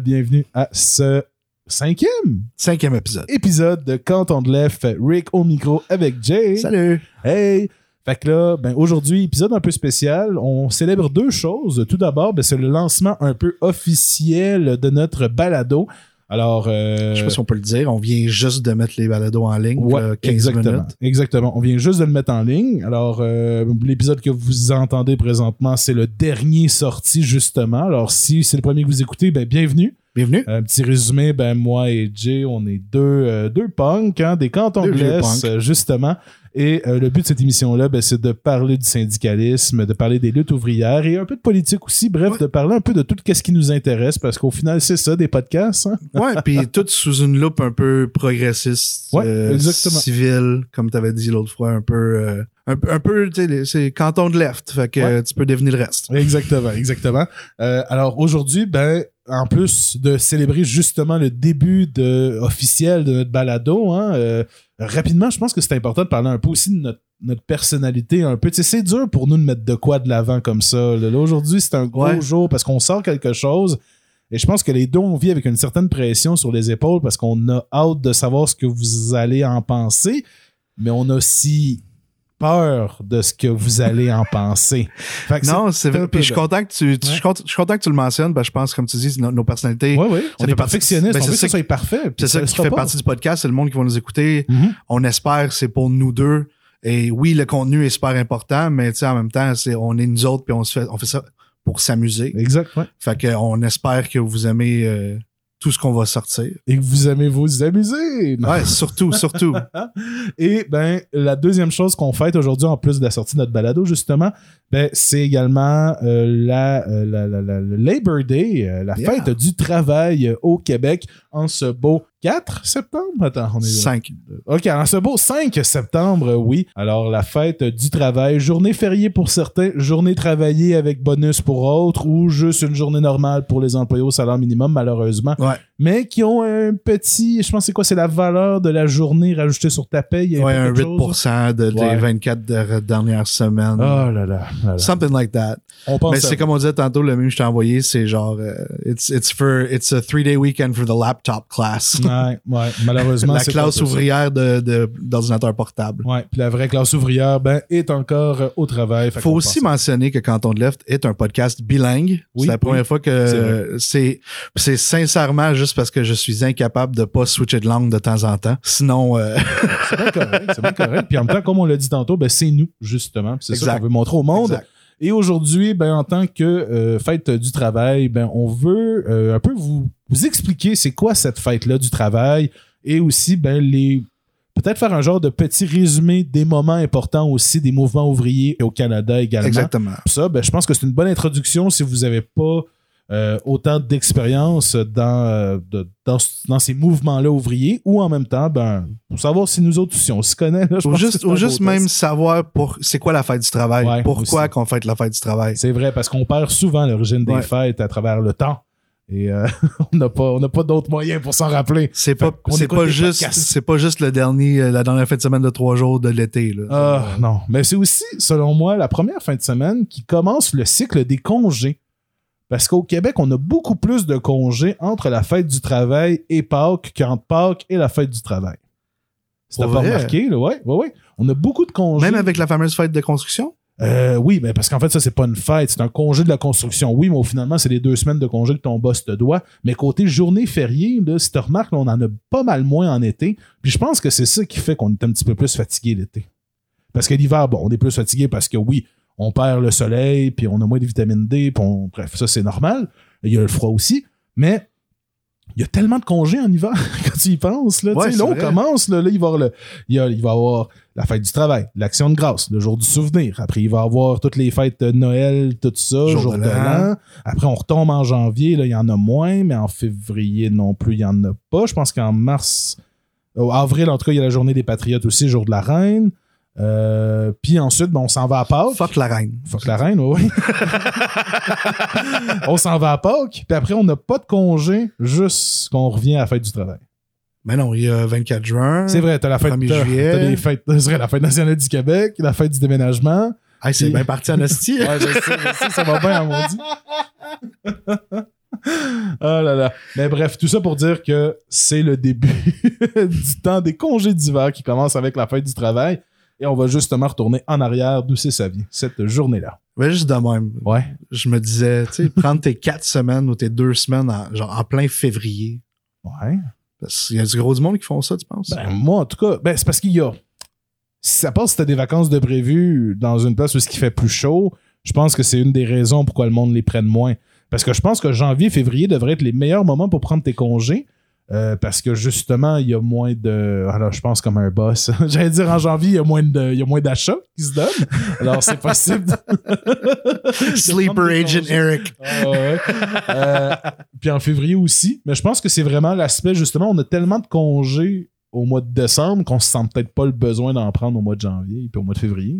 Bienvenue à ce cinquième Cinquième épisode. épisode de Canton de Left. Rick au micro avec Jay. Salut. Hey! Fait que là, ben aujourd'hui, épisode un peu spécial. On célèbre deux choses. Tout d'abord, ben, c'est le lancement un peu officiel de notre balado. Alors, euh, Je sais pas si on peut le dire, on vient juste de mettre les balados en ligne, Ouais, là, 15 exactement. minutes. Exactement. On vient juste de le mettre en ligne. Alors, euh, l'épisode que vous entendez présentement, c'est le dernier sorti, justement. Alors, si c'est le premier que vous écoutez, ben, bienvenue. Bienvenue. Un petit résumé, ben, moi et Jay, on est deux, euh, deux punks, hein, des cantons de euh, justement. Et euh, le but de cette émission-là, ben, c'est de parler du syndicalisme, de parler des luttes ouvrières et un peu de politique aussi. Bref, Ouais. de parler un peu de tout ce qui nous intéresse, parce qu'au final, c'est ça, des podcasts. hein. Ouais, puis tout sous une loupe un peu progressiste, Ouais, euh, exactement. civile, comme tu avais dit l'autre fois, un peu, euh, un, peu- un peu, tu sais, c'est canton de left, fait que Ouais. tu peux devenir le reste. Exactement, exactement. Alors aujourd'hui, ben, en plus de célébrer justement le début de, officiel de notre balado, hein, euh, rapidement, je pense que c'est important de parler un peu aussi de notre, notre personnalité un peu. Tu sais, c'est dur pour nous de mettre de quoi de l'avant comme ça. Là, aujourd'hui, c'est un gros Ouais. jour parce qu'on sort quelque chose. Et je pense que les deux, on vit avec une certaine pression sur les épaules parce qu'on a hâte de savoir ce que vous allez en penser, mais on a aussi peur de ce que vous allez en penser. Fait que Non, c'est vrai. Puis je suis content que tu, tu- je content que tu le mentionnes, je pense, comme tu dis, nos, nos personnalités, Oui, oui. On est partie- perfectionniste. ben, on c'est veut que ça ça soit parfait. c'est ça le qui fait pas. partie du podcast, c'est le monde qui va nous écouter. Mhm. on espère que c'est pour nous deux. Et oui, le contenu est super important, mais tu sais, en même temps, c'est, on est nous autres puis on se fait, on fait ça pour s'amuser. Exact, ouais. Fait que on espère que vous aimez euh, tout ce qu'on va sortir. Et que vous aimez vous amuser. Ouais, surtout, surtout. Et ben, la deuxième chose qu'on fête aujourd'hui, en plus de la sortie de notre balado, justement, ben, c'est également euh, la, euh, la, la- la- le Labor Day, euh, la Yeah. fête du travail euh, au Québec en ce beau 4 septembre? Attends, on est Cinq. OK, en ce beau 5 septembre, oui. Alors, la fête du travail, journée fériée pour certains, journée travaillée avec bonus pour autres, ou juste une journée normale pour les employés au salaire minimum, malheureusement. Ouais. Mais qui ont un petit, je pense, c'est quoi, c'est la valeur de la journée rajoutée sur ta paye. Ouais, un quelque 8% chose. de, des Ouais. 24 de- dernières semaines. Oh là là. là. Something like that. On pense Mais c'est comme on disait tantôt, le même que je t'ai envoyé, c'est genre, euh, it's, it's for, it's a three-day weekend for the laptop class. Ouais, ouais, malheureusement. La classe ouvrière de, de, d'ordinateur portable. Ouais, puis la vraie classe ouvrière, ben, est encore euh, au travail. Faut aussi mentionner que Canton de Left est un podcast bilingue. Oui, c'est la première oui. fois que c'est c'est sincèrement juste parce que je suis incapable de pas switcher de langue de temps en temps. Sinon, euh, C'est bien correct, c'est bien correct. Puis en même temps, comme on l'a dit tantôt, ben, c'est nous, justement. C'est ça qu'on veut montrer au monde. exact. Et aujourd'hui, ben, en tant que euh, fête du travail, ben, on veut euh, un peu vous, vous expliquer c'est quoi cette fête-là du travail et aussi ben, les peut-être faire un genre de petit résumé des moments importants aussi des mouvements ouvriers au Canada également. exactement. Ça, ben, je pense que c'est une bonne introduction si vous n'avez pas euh, autant d'expérience dans, euh, de- dans, dans ces mouvements-là ouvriers ou en même temps, ben, pour savoir si nous autres, si on se connaît. là, je Ou pense juste, ou même test. savoir pour c'est quoi la fête du travail? Ouais, Pourquoi qu'on fête la fête du travail? C'est vrai, parce qu'on perd souvent l'origine des Ouais. fêtes à travers le temps. Et euh, on n'a pas, on pas d'autres moyens pour s'en rappeler. C'est pas, c'est pas juste, c'est pas juste le dernier, la dernière fin de semaine de trois jours de l'été, là. Ah, non. Mais c'est aussi, selon moi, la première fin de semaine qui commence le cycle des congés. Parce qu'au Québec, on a beaucoup plus de congés entre la fête du travail et Pâques qu'entre Pâques et la fête du travail. Pour pas remarqué, là, ouais, ouais, ouais. On a beaucoup de congés. Même avec la fameuse fête de construction? Euh, oui, mais parce qu'en fait, ça, c'est pas une fête, c'est un congé de la construction. Oui, mais au finalement, c'est les deux semaines de congé que ton boss te doit. Mais côté journée fériée, là, si tu remarques, là, on en a pas mal moins en été. Puis je pense que c'est ça qui fait qu'on est un petit peu plus fatigué l'été. Parce que l'hiver, bon, on est plus fatigué parce que oui, on perd le soleil, puis on a moins de vitamine D, puis on- bref, ça c'est normal. Il y a le froid aussi. Mais il y a tellement de congés en hiver quand tu y penses. Là, Ouais, là on commence, là, là, il va y avoir le, il y a- il va y avoir la fête du travail, l'action de grâce, le jour du souvenir. Après, il va y avoir toutes les fêtes de Noël, tout ça, Jour jour, de l'an. Après, on retombe en janvier, là, il y en a moins, mais en février non plus, il y en a pas. Je pense qu'en mars, au avril, en tout cas, il y a la journée des Patriotes aussi, jour de la Reine. Euh, puis ensuite, ben, on s'en va à Pâques. Fuck la reine. Fuck la reine, oui. on s'en va à Pâques, puis après, on n'a pas de congé, juste qu'on revient à la fête du travail. Mais non, il y a 24 juin. C'est vrai, t'as la fête, 1er t'as- juillet. t'as les fêtes, c'est vrai, la fête nationale du Québec, la fête du déménagement. Hey, c'est bien parti en hostie. Ouais, je sais, je sais, ça va bien à maudit. Oh là là. Mais bref, tout ça pour dire que c'est le début du temps des congés d'hiver qui commence avec la fête du travail. Et on va justement retourner en arrière d'où c'est sa vie, cette journée-là. Mais juste de même. Ouais. Je me disais, tu sais, prendre tes quatre semaines ou tes deux semaines en, genre en plein février. Ouais. Parce qu'il y a du gros du monde qui font ça, tu penses? Ben, moi, en tout cas, ben, c'est parce qu'il y a. Si ça passe, si t'as des vacances de prévu dans une place où ce qui fait plus chaud, je pense que c'est une des raisons pourquoi le monde les prenne moins. Parce que je pense que janvier, février devraient être les meilleurs moments pour prendre tes congés. Euh, parce que justement, il y a moins de. Alors, je pense comme un boss. J'allais dire en janvier, il y a moins de, il y a moins d'achats qui se donnent. Alors, c'est possible. Sleeper Agent. Eric. Ah ouais. Euh, puis en février aussi. Mais je pense que c'est vraiment l'aspect, justement, on a tellement de congés au mois de décembre qu'on se sent peut-être pas le besoin d'en prendre au mois de janvier puis au mois de février.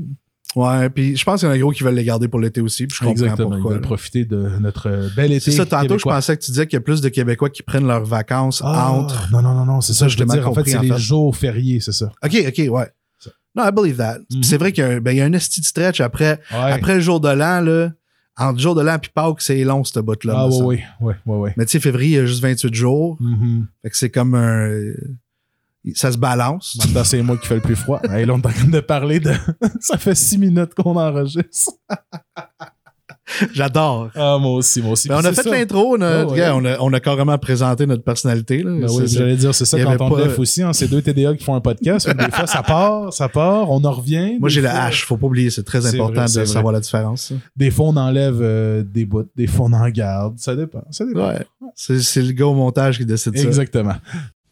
Ouais, puis je pense qu'il y en a gros qui veulent les garder pour l'été aussi, puis je comprends Exactement. Ils pourquoi. veulent là. profiter de notre euh, bel été. C'est ça, tantôt, je pensais que tu disais qu'il y a plus de Québécois qui prennent leurs vacances Ah, entre. Non, non, non, non, c'est ça, je veux dire. En fait, c'est en les fait. jours fériés, c'est ça. OK, OK, ouais. Non, I believe that. Puis Mhm. C'est vrai qu'il y a, un- ben, il y a un esti de stretch après, Ouais. après le jour de l'an, là. Entre le jour de l'an et Pâques, c'est long, cette botte-là. ah, me ouais, ouais, ouais, ouais, ouais. Mais tu sais, février, il y a juste 28 jours. Mhm. Fait que c'est comme un. Ça se balance. C'est moi qui fais le plus froid. Hey, là, on est en train de parler de. ça fait six minutes qu'on enregistre. J'adore. Ah, moi aussi, moi aussi. Ben, on a fait l'intro, on, a- Ah ouais. on, a, on a carrément présenté notre personnalité. Ben oui, j'allais dire, c'est ça quand on pas- aussi. Hein, c'est deux TDA qui font un podcast. Des fois, ça part, ça part, on en revient. Moi, j'ai le fois- H, faut pas oublier, c'est très important vrai, de vrai. savoir la différence. ça. Des fois, on enlève euh, des bouts, des fois, on en garde. Ça dépend. Ça dépend. Ouais. C'est c'est le gars au montage qui décide ça. Exactement.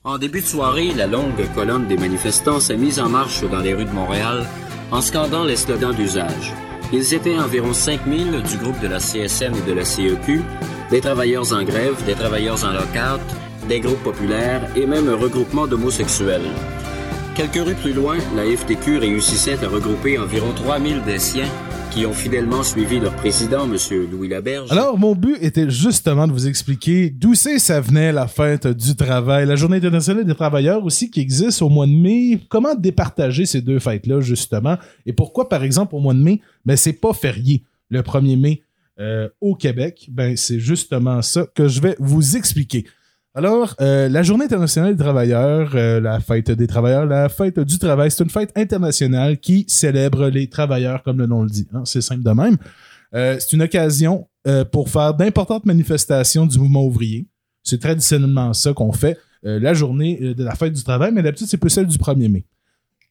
En début de soirée, la longue colonne des manifestants s'est mise en marche dans les rues de Montréal en scandant les slogans d'usage. Ils étaient environ 5000 du groupe de la CSN et de la CEQ, des travailleurs en grève, des travailleurs en lockout, des groupes populaires et même un regroupement d'homosexuels. Quelques rues plus loin, la FTQ réussissait à regrouper environ 3000 des siens qui ont fidèlement suivi leur président, M. Louis Laberge. Alors, mon but était justement de vous expliquer d'où c'est ça venait la fête du travail, la journée internationale des travailleurs aussi qui existe au mois de mai. Comment départager ces deux fêtes-là, justement? Et pourquoi, par exemple, au mois de mai, ben, c'est pas férié le 1er mai euh, au Québec? Ben, c'est justement ça que je vais vous expliquer. Alors, euh, la Journée internationale des travailleurs, euh, la fête des travailleurs, la fête du travail, c'est une fête internationale qui célèbre les travailleurs, comme le nom le dit. hein. C'est simple de même. Euh, c'est une occasion pour faire d'importantes manifestations du mouvement ouvrier. C'est traditionnellement ça qu'on fait, la journée de la fête du travail, mais d'habitude, c'est plus celle du 1er mai.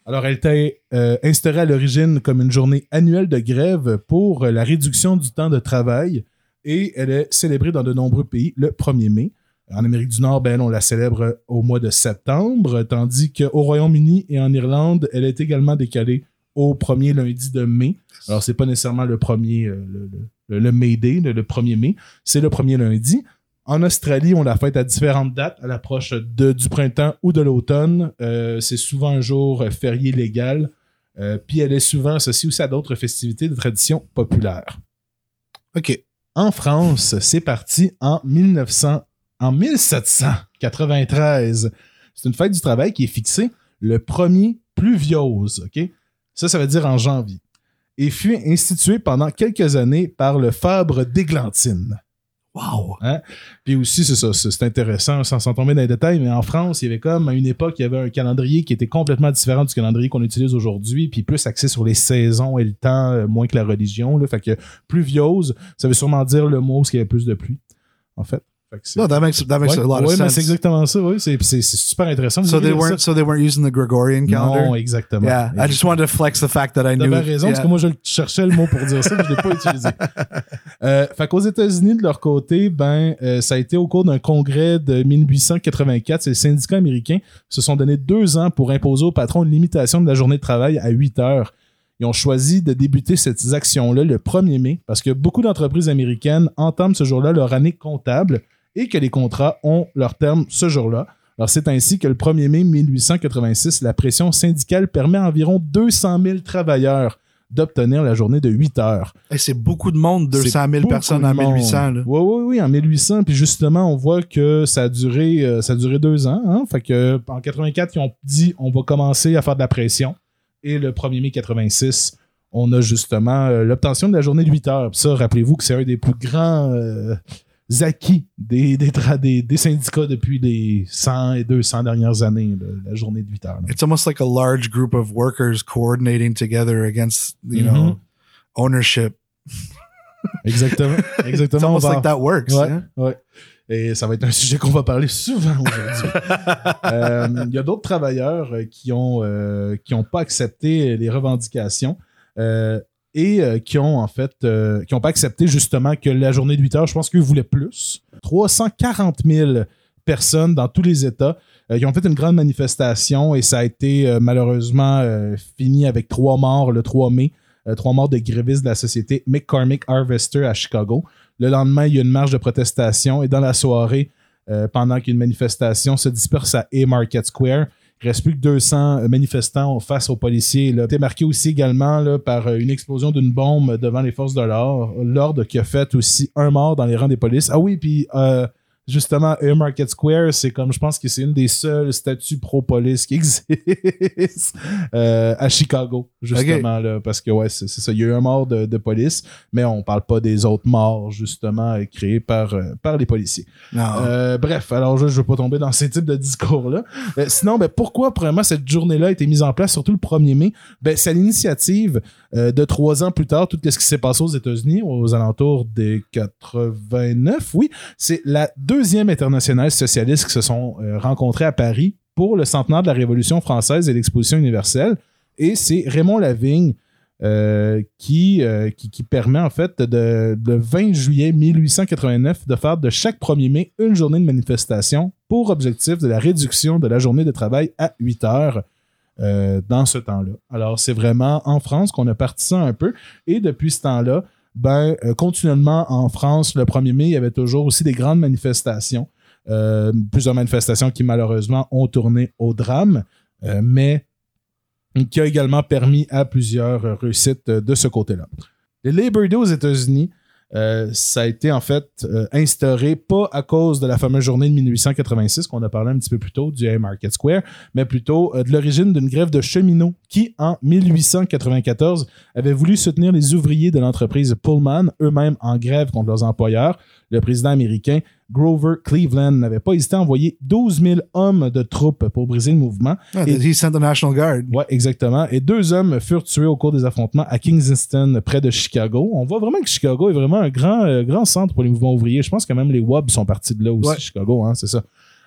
Alors, elle était instaurée à l'origine comme une journée annuelle de grève pour la réduction du temps de travail et elle est célébrée dans de nombreux pays le 1er mai. En Amérique du Nord, ben, on la célèbre au mois de septembre, tandis qu'au Royaume-Uni et en Irlande, elle est également décalée au premier lundi de mai. Alors, c'est pas nécessairement le premier, euh, le, le, le May Day, le, le 1er mai, c'est le premier lundi. En Australie, on la fête à différentes dates, à l'approche du printemps ou de l'automne. Euh, c'est souvent un jour férié légal. Euh, puis elle est souvent associée aussi à d'autres festivités de tradition populaire. OK. En France, c'est parti en 1900, en 1793. C'est une fête du travail qui est fixée le premier pluviose, OK? Ça, ça veut dire en janvier. Et fut instituée pendant quelques années par le Fabre d'Églantine. Wow. Puis aussi, c'est ça, c'est intéressant, sans, sans tomber dans les détails, mais en France, il y avait comme, à une époque, il y avait un calendrier qui était complètement différent du calendrier qu'on utilise aujourd'hui, puis plus axé sur les saisons et le temps, euh, moins que la religion. Là. Fait que pluviose, ça veut sûrement dire le mot où il y avait plus de pluie, en fait. No, that makes, that makes Ouais, a lot ouais, of mais sense. c'est exactement ça, oui. C'est super intéressant. So they weren't, ça. so they weren't using the Gregorian calendar? Non, exactement. Yeah, I just wanted to flex the fact that I knew. bien raison, parce Yeah. que moi, je cherchais le mot pour dire ça, mais je l'ai pas utilisé. Euh, fait qu'aux États-Unis, de leur côté, ben, euh, ça a été au cours d'un congrès de 1884, c'est le syndicat américain, se sont donné deux ans pour imposer aux patrons une limitation de la journée de travail à 8 heures. Ils ont choisi de débuter cette action-là le 1er mai parce que beaucoup d'entreprises américaines entament ce jour-là leur année comptable et que les contrats ont leur terme ce jour-là. Alors, c'est ainsi que le 1er mai 1886, la pression syndicale permet à environ 200 000 travailleurs d'obtenir la journée de 8 heures. Hey, c'est beaucoup de monde, 200 C'est 000 beaucoup personnes en monde. 1800. Là. Oui, oui, oui, en 1800. Puis justement, on voit que ça a duré, euh, ça a duré deux ans. Hein? Fait que en 84, ils ont dit on va commencer à faire de la pression. Et le 1er mai 86, on a justement euh, l'obtention de la journée de 8 heures. Puis ça, rappelez-vous que c'est un des plus grands euh, acquis des, des, des, des syndicats depuis les 100 et 200 dernières années, là, la journée de 8 heures. là. It's almost like a large group of workers coordinating together against, you know, Mhm. ownership. Exactement. It's Exactement. on almost va- like that works. Ouais, hein? ouais. Et ça va être un sujet qu'on va parler souvent aujourd'hui. Euh, Il y a d'autres travailleurs euh, qui ont euh, qui ont pas accepté les revendications euh, et euh, qui ont en fait euh, qui ont pas accepté justement que la journée de 8 heures, je pense qu'ils voulaient plus. 340 000 personnes dans tous les États euh, qui ont fait une grande manifestation et ça a été euh, malheureusement euh, fini avec trois morts le 3 mai. euh, trois morts de grévistes de la société McCormick Harvester à Chicago. Le lendemain, il y a une marche de protestation et dans la soirée, euh, pendant qu'une manifestation se disperse à Haymarket Square, il reste plus que 200 manifestants face aux policiers. Là. C'était marqué aussi également par euh, une explosion d'une bombe devant les forces de l'ordre, l'ordre qui a fait aussi un mort dans les rangs des polices. Ah oui, puis euh, justement, Haymarket Square, c'est comme je pense que c'est une des seules statues pro-police qui existent euh, à Chicago, justement, là, parce que ouais, c'est ça. Il y a eu un mort de, de police, mais on parle pas des autres morts, justement, euh, créés par, euh, par les policiers. Euh, bref, alors je ne veux pas tomber dans ces types de discours-là. Euh, sinon, ben, pourquoi vraiment cette journée-là a été mise en place, surtout le 1er mai? Ben, c'est à l'initiative de trois ans plus tard, tout ce qui s'est passé aux États-Unis, aux alentours des 89, oui. C'est la deuxième internationale socialiste qui se sont euh, rencontrés à Paris pour le centenaire de la Révolution française et l'exposition universelle. Et c'est Raymond Lavigne euh, qui, euh, qui, qui permet en fait de, le 20 juillet 1889 de faire de chaque 1er mai une journée de manifestation pour objectif de la réduction de la journée de travail à 8 heures dans ce temps-là. Alors c'est vraiment en France qu'on a parti ça un peu et depuis ce temps-là, ben, euh, continuellement en France, le 1er mai, il y avait toujours aussi des grandes manifestations. Euh, plusieurs manifestations qui malheureusement ont tourné au drame, euh, mais qui a également permis à plusieurs réussites de ce côté-là. Le Labor Day aux États-Unis, euh, ça a été en fait euh, instauré pas à cause de la fameuse journée de 1886 qu'on a parlé un petit peu plus tôt du Haymarket Square, mais plutôt euh, de l'origine d'une grève de cheminots qui, en 1894, avait voulu soutenir les ouvriers de l'entreprise Pullman, eux-mêmes en grève contre leurs employeurs. Le président américain Grover Cleveland n'avait pas hésité à envoyer 12 000 hommes de troupes pour briser le mouvement. Ah, et- he sent the National Guard. Ouais, exactement. Et deux hommes furent tués au cours des affrontements à Kingston, près de Chicago. On voit vraiment que Chicago est vraiment un grand, euh, grand centre pour les mouvements ouvriers. Je pense que même les WOB sont partis de là aussi, Ouais. Chicago, hein, c'est ça.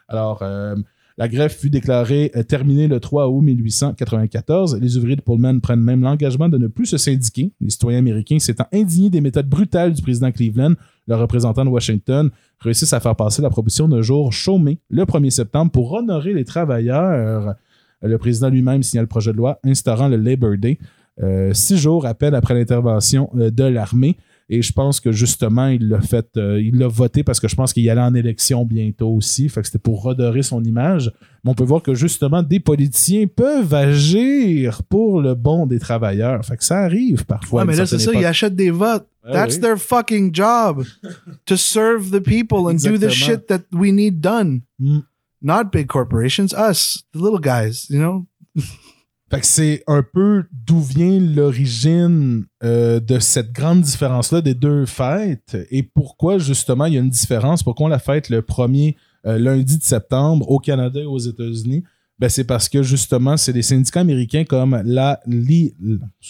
Alors, euh, la grève fut déclarée euh, terminée le 3 août 1894. Les ouvriers de Pullman prennent même l'engagement de ne plus se syndiquer. Les citoyens américains s'étant indignés des méthodes brutales du président Cleveland, le représentant de Washington réussissent à faire passer la proposition d'un jour chômé le 1er septembre pour honorer les travailleurs. Le président lui-même signa le projet de loi instaurant le Labor Day, euh, six jours à peine après l'intervention euh, de l'armée. Et je pense que justement, il l'a fait, euh, il l'a voté parce que je pense qu'il allait en élection bientôt aussi. Fait que c'était pour redorer son image. Mais on peut voir que justement, des politiciens peuvent agir pour le bon des travailleurs. Fait que ça arrive parfois. Ouais, mais là, c'est ça, ils achètent des votes. Ah That's oui. their fucking job. to serve the people and do the shit that we need done. Mm. Not big corporations, us, the little guys, you know? Fait que c'est un peu d'où vient l'origine euh, de cette grande différence-là des deux fêtes et pourquoi justement il y a une différence, pourquoi on la fête le premier euh, lundi de septembre au Canada et aux États-Unis? Ben, c'est parce que justement, c'est des syndicats américains comme la li-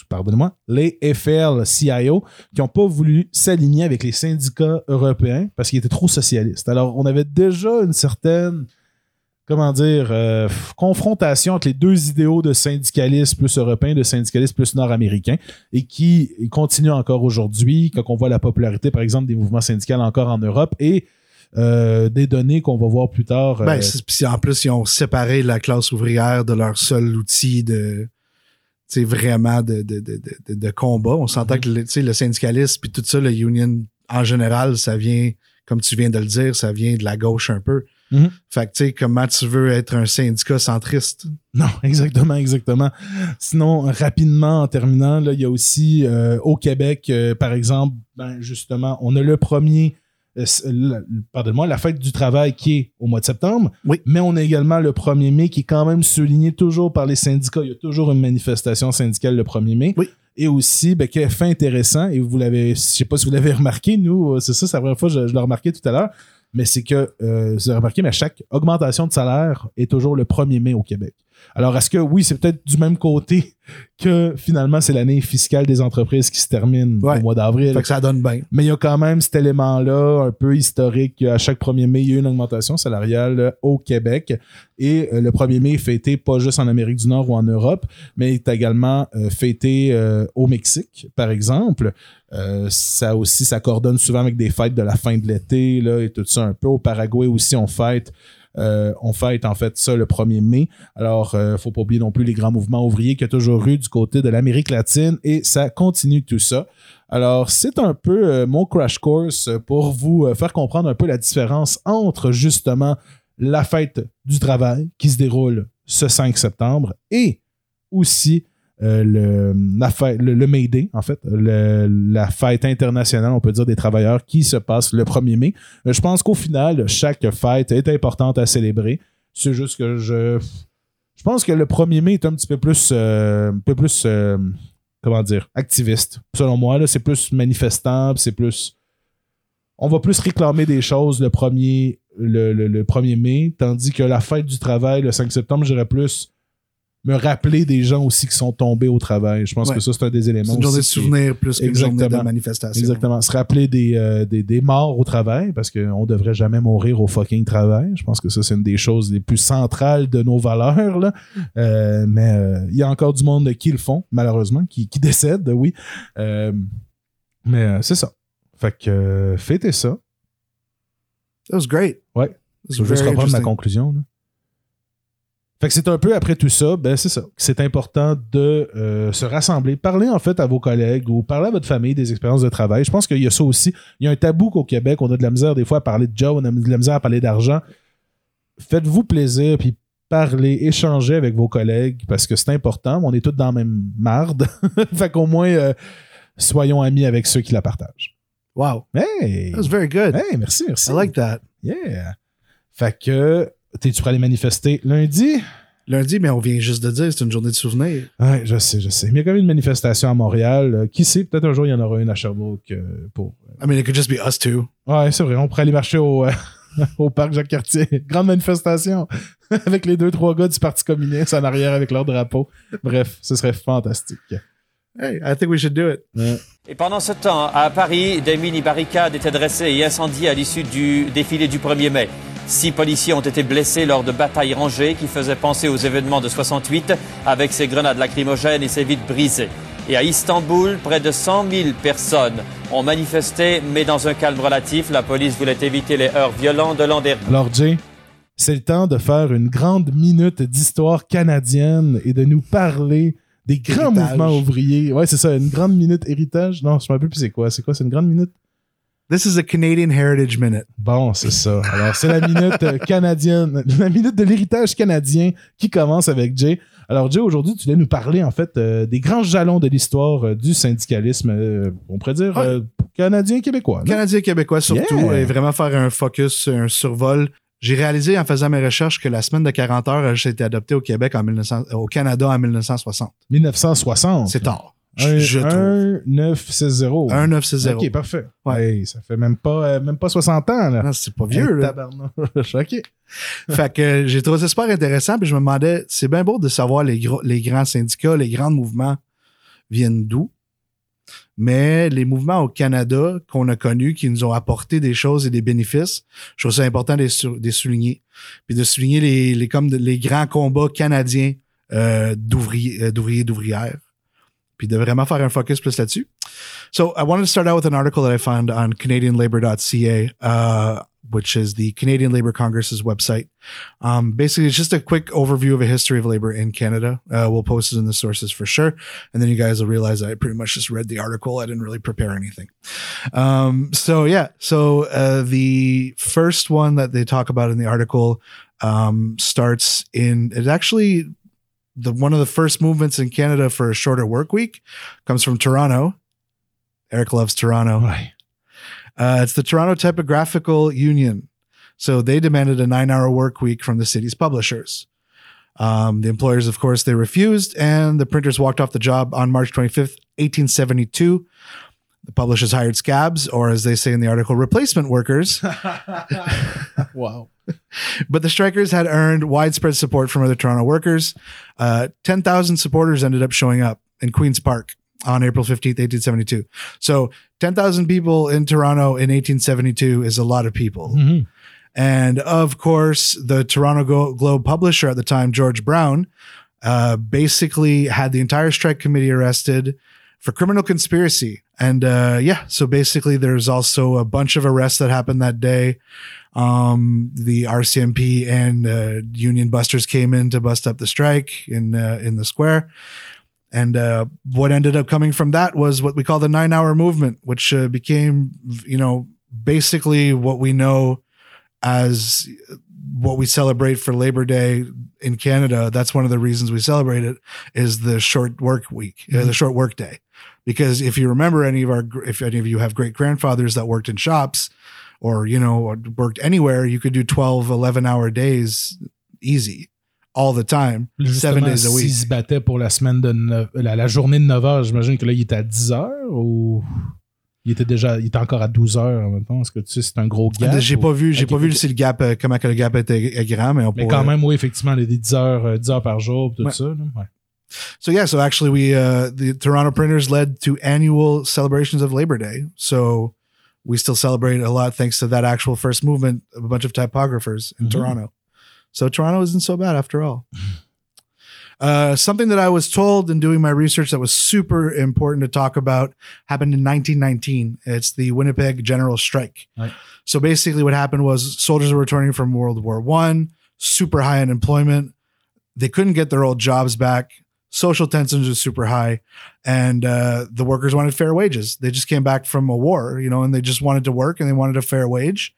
pardonnez-moi, les FL-CIO qui n'ont pas voulu s'aligner avec les syndicats européens parce qu'ils étaient trop socialistes. Alors, on avait déjà une certaine comment dire, euh, confrontation entre les deux idéaux de syndicalisme plus européen, de syndicalisme plus nord-américain, et qui continue encore aujourd'hui, quand on voit la popularité, par exemple, des mouvements syndicaux encore en Europe, et euh, des données qu'on va voir plus tard. euh, Ben, c'est- puis en plus, ils ont séparé la classe ouvrière de leur seul outil de tu sais, vraiment de, de, de, de, de combat. On s'entend que le, tu sais, le syndicalisme puis tout ça, le union en général, ça vient, comme tu viens de le dire, ça vient de la gauche un peu. Mhm. Fait que tu sais, comment tu veux être un syndicat centriste? Non, exactement, exactement. Sinon, rapidement, en terminant, là, il y a aussi euh, au Québec, euh, par exemple, ben, justement, on a le premier, euh, pardonne-moi, la fête du travail qui est au mois de septembre, Oui. mais on a également le 1er mai qui est quand même souligné toujours par les syndicats. Il y a toujours une manifestation syndicale le 1er mai. Oui. Et aussi, ben, fait intéressant, et vous l'avez, je sais pas si vous l'avez remarqué, nous, c'est ça, c'est la première fois que je, je l'ai remarqué tout à l'heure, mais c'est que, euh, vous avez remarqué, mais chaque augmentation de salaire est toujours le 1er mai au Québec. Alors, est-ce que oui, c'est peut-être du même côté que finalement, c'est l'année fiscale des entreprises qui se termine Ouais. au mois d'avril? Fait que ça donne bien. Mais il y a quand même cet élément-là, un peu historique. À chaque 1er mai, il y a eu une augmentation salariale euh, au Québec. Et euh, le 1er mai est fêté pas juste en Amérique du Nord ou en Europe, mais est également euh, fêté au Mexique, par exemple. Euh, ça aussi, ça coordonne souvent avec des fêtes de la fin de l'été là, et tout ça un peu. Au Paraguay aussi, on fête. Euh, on fête en fait ça le 1er mai. Alors, euh, faut pas oublier non plus les grands mouvements ouvriers qu'il y a toujours eu du côté de l'Amérique latine et ça continue tout ça. Alors, c'est un peu euh, mon crash course pour vous euh, faire comprendre un peu la différence entre justement la fête du travail qui se déroule ce 5 septembre et aussi euh, le, la le, May Day, en fait, le- la fête internationale, on peut dire, des travailleurs qui se passe le 1er mai. Euh, je pense qu'au final, chaque fête est importante à célébrer. C'est juste que je. Je pense que le 1er mai est un petit peu plus. euh, un peu plus. comment dire, activiste. Selon moi, c'est plus manifestant, c'est plus. On va plus réclamer des choses le 1er, le, le- le 1er mai, tandis que la fête du travail, le 5 septembre, j'irais plus me rappeler des gens aussi qui sont tombés au travail. Je pense Ouais. que ça, c'est un des éléments. C'est une journée de aussi qui- souvenir plus qu'une journée de Exactement. manifestation. Exactement. Se rappeler des, euh, des, des morts au travail, parce qu'on devrait jamais mourir au fucking travail. Je pense que ça, c'est une des choses les plus centrales de nos valeurs. Là. Euh, mais euh, il y a encore du monde qui le font, malheureusement, qui, qui décèdent, oui. Mais c'est ça. Fait que fêtez ça. That was great. Ouais. Was Je veux juste reprendre ma conclusion. là. Fait que c'est un peu après tout ça, ben c'est ça. C'est important de euh, se rassembler, parler en fait à vos collègues ou parler à votre famille des expériences de travail. Je pense qu'il y a ça aussi. Il y a un tabou qu'au Québec, on a de la misère des fois à parler de job, on a de la misère à parler d'argent. Faites-vous plaisir, puis parlez, échangez avec vos collègues parce que c'est important. On est tous dans la même marde. fait qu'au moins, euh, soyons amis avec ceux qui la partagent. Wow. Hey! That was very good. Hey, merci, merci. I like that. Yeah. Fait que, t'es-tu prêt à aller manifester lundi? Lundi, mais on vient juste de dire, c'est une journée de souvenir. Ouais, je sais, je sais. Mais il y a quand même une manifestation à Montréal. Euh, qui sait, peut-être un jour, il y en aura une à Sherbrooke euh, pour. I mean, it could just be us two. Ouais, c'est vrai, on pourrait aller marcher au, euh, au parc Jacques-Cartier. Grande manifestation avec les deux, trois gars du Parti communiste en arrière avec leur drapeau. Bref, ce serait fantastique. Hey, I think we should do it. Et pendant ce temps, à Paris, des mini-barricades étaient dressées et incendiées à l'issue du défilé du 1er mai. Six policiers ont été blessés lors de batailles rangées qui faisaient penser aux événements de 68 avec ces grenades lacrymogènes et ces vitres brisées. Et à Istanbul, près de 100 000 personnes ont manifesté, mais dans un calme relatif. La police voulait éviter les heurts violents de l'an dernier. Alors, Jay, c'est le temps de faire une grande minute d'histoire canadienne et de nous parler des grands Héritage. mouvements ouvriers. Ouais, c'est ça, une grande minute héritage. Non, je me rappelle plus c'est quoi. C'est quoi? C'est une grande minute? This is a Canadian Heritage Minute. Bon, c'est ça. Alors, c'est la minute euh, canadienne, la minute de l'héritage canadien qui commence avec Jay. Alors, Jay, aujourd'hui, tu voulais nous parler, en fait, euh, des grands jalons de l'histoire euh, du syndicalisme, euh, on pourrait dire, Ouais. canadien-québécois. non? Canadien québécois surtout, Yeah. et vraiment faire un focus, un survol. J'ai réalisé en faisant mes recherches que la semaine de 40 heures a juste été adoptée au Québec en 1900, au Canada en 1960. 1960. C'est tard. Un, je trouve. 1, 9, 6, 0. 1 9 6 0. Ok, parfait. Ouais. Hey, ça fait même pas, euh, même pas 60 ans, là. Non, c'est pas vieux, Hey, là. OK. fait que euh, j'ai trouvé ça super intéressant, puis je me demandais, c'est bien beau de savoir les, gros, les grands syndicats, les grands mouvements viennent d'où, mais les mouvements au Canada qu'on a connus, qui nous ont apporté des choses et des bénéfices, je trouve ça important de les, souligner, puis de souligner les, les, comme les grands combats canadiens euh, d'ouvriers, euh, d'ouvriers, d'ouvrières, puis de vraiment faire un focus plus là-dessus. So I wanted to start out with an article that I found on CanadianLabor.ca, uh, which is the Canadian Labor Congress's website. Um, basically, it's just a quick overview of a history of labor in Canada. Uh, we'll post it in the sources for sure, and then you guys will realize I pretty much just read the article. I didn't really prepare anything. Um, so yeah, so uh, the first one that they talk about in the article um, starts in it actually the one of the first movements in Canada for a shorter work week comes from Toronto. Eric loves Toronto. Uh, it's the Toronto Typographical Union. So they demanded a nine hour work week from the city's publishers. Um, the employers, of course, they refused, and the printers walked off the job on March 25th, 1872. The publishers hired scabs, or as they say in the article, replacement workers. wow. but the strikers had earned widespread support from other Toronto workers. Uh, 10,000 supporters ended up showing up in Queen's Park on April 15th, 1872. So 10,000 people in Toronto in 1872 is a lot of people. Mhm. And of course, the Toronto Go- Globe publisher at the time, George Brown, uh, basically had the entire strike committee arrested for criminal conspiracy. And uh, yeah, so basically, there's also a bunch of arrests that happened that day. Um, the RCMP and uh, Union Busters came in to bust up the strike in uh, in the square. And uh, what ended up coming from that was what we call the nine hour movement, which uh, became, you know, basically what we know as what we celebrate for Labor Day in Canada. That's one of the reasons we celebrate it is the short work week, uh, the short work day. Because if you remember any of our, if any of you have great grandfathers that worked in shops or, you know, or worked anywhere, you could do 12, 11 hour days easy all the time, seven Justement, days a week. S'il se battait pour la semaine de neuf- la, la journée de 9 heures, j'imagine que là, il était à 10 heures ou il était déjà, il était encore à 12 heures en même temps. Est-ce que tu sais, c'est un gros gap? J'ai ou- pas vu, j'ai Ok, pas vu si le gap, euh, comment que le gap était grand, mais on Mais pourrait- quand même, oui, effectivement, les 10 heures, euh, 10 heures par jour, tout Ouais. ça. là, ouais. So yeah, so actually we uh the Toronto printers led to annual celebrations of Labor Day. So we still celebrate a lot thanks to that actual first movement of a bunch of typographers in Mhm. Toronto. So Toronto isn't so bad after all. Uh, something that I was told in doing my research that was super important to talk about happened in 1919. It's the Winnipeg General Strike. Right. So basically, what happened was soldiers were returning from World War One, super high unemployment. They couldn't get their old jobs back. Social tensions were super high, and uh, the workers wanted fair wages. They just came back from a war, you know, and they just wanted to work and they wanted a fair wage.